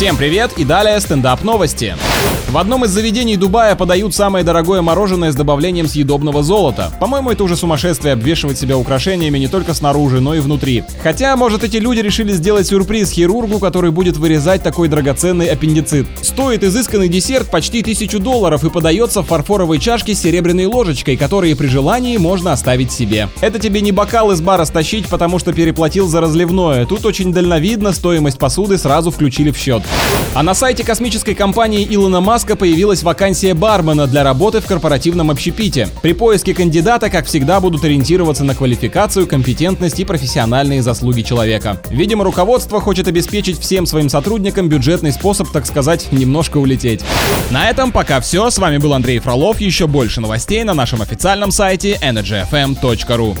Всем привет и далее стендап новости. В одном из заведений Дубая подают самое дорогое мороженое с добавлением съедобного золота. По-моему, это уже сумасшествие обвешивать себя украшениями не только снаружи, но и внутри. Хотя, может, эти люди решили сделать сюрприз хирургу, который будет вырезать такой драгоценный аппендицит. Стоит изысканный десерт почти тысячу долларов и подается в фарфоровой чашке с серебряной ложечкой, которые при желании можно оставить себе. Это тебе не бокал из бара стащить, потому что переплатил за разливное. Тут очень дальновидно стоимость посуды сразу включили в счет. А на сайте космической компании Илона Маска появилась вакансия бармена для работы в корпоративном общепите. При поиске кандидата, как всегда, будут ориентироваться на квалификацию, компетентность и профессиональные заслуги человека. Видимо, руководство хочет обеспечить всем своим сотрудникам бюджетный способ, так сказать, немножко улететь. На этом пока все. С вами был Андрей Фролов. Еще больше новостей на нашем официальном сайте energyfm.ru.